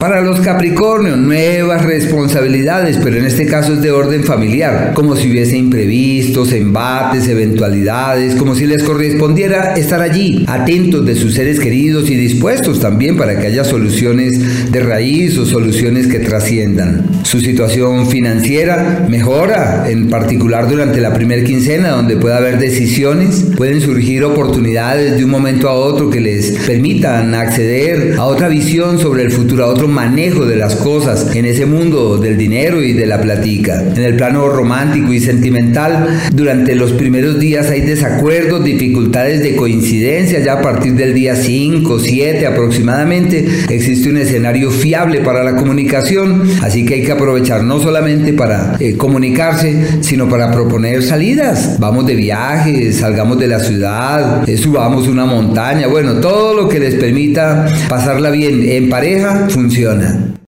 Para los Capricornios, nuevas responsabilidades, pero en este caso es de orden familiar, como si hubiese imprevistos, embates, eventualidades, como si les correspondiera estar allí, atentos de sus seres queridos y dispuestos también para que haya soluciones de raíz o soluciones que trasciendan. Su situación financiera mejora, en particular durante la primera quincena, donde puede haber decisiones, pueden surgir oportunidades de un momento a otro que les permitan acceder a otra visión sobre el futuro, a otro manejo de las cosas en ese mundo del dinero y de la platica. En el plano romántico y sentimental, durante los primeros días hay desacuerdos, dificultades de coincidencia, ya a partir del día 5, 7 aproximadamente, existe un escenario fiable para la comunicación, así que hay que aprovechar no solamente para eh, comunicarse, sino para proponer salidas. Vamos de viaje, salgamos de la ciudad, eh, subamos una montaña, bueno, todo lo que les permita pasarla bien en pareja funciona.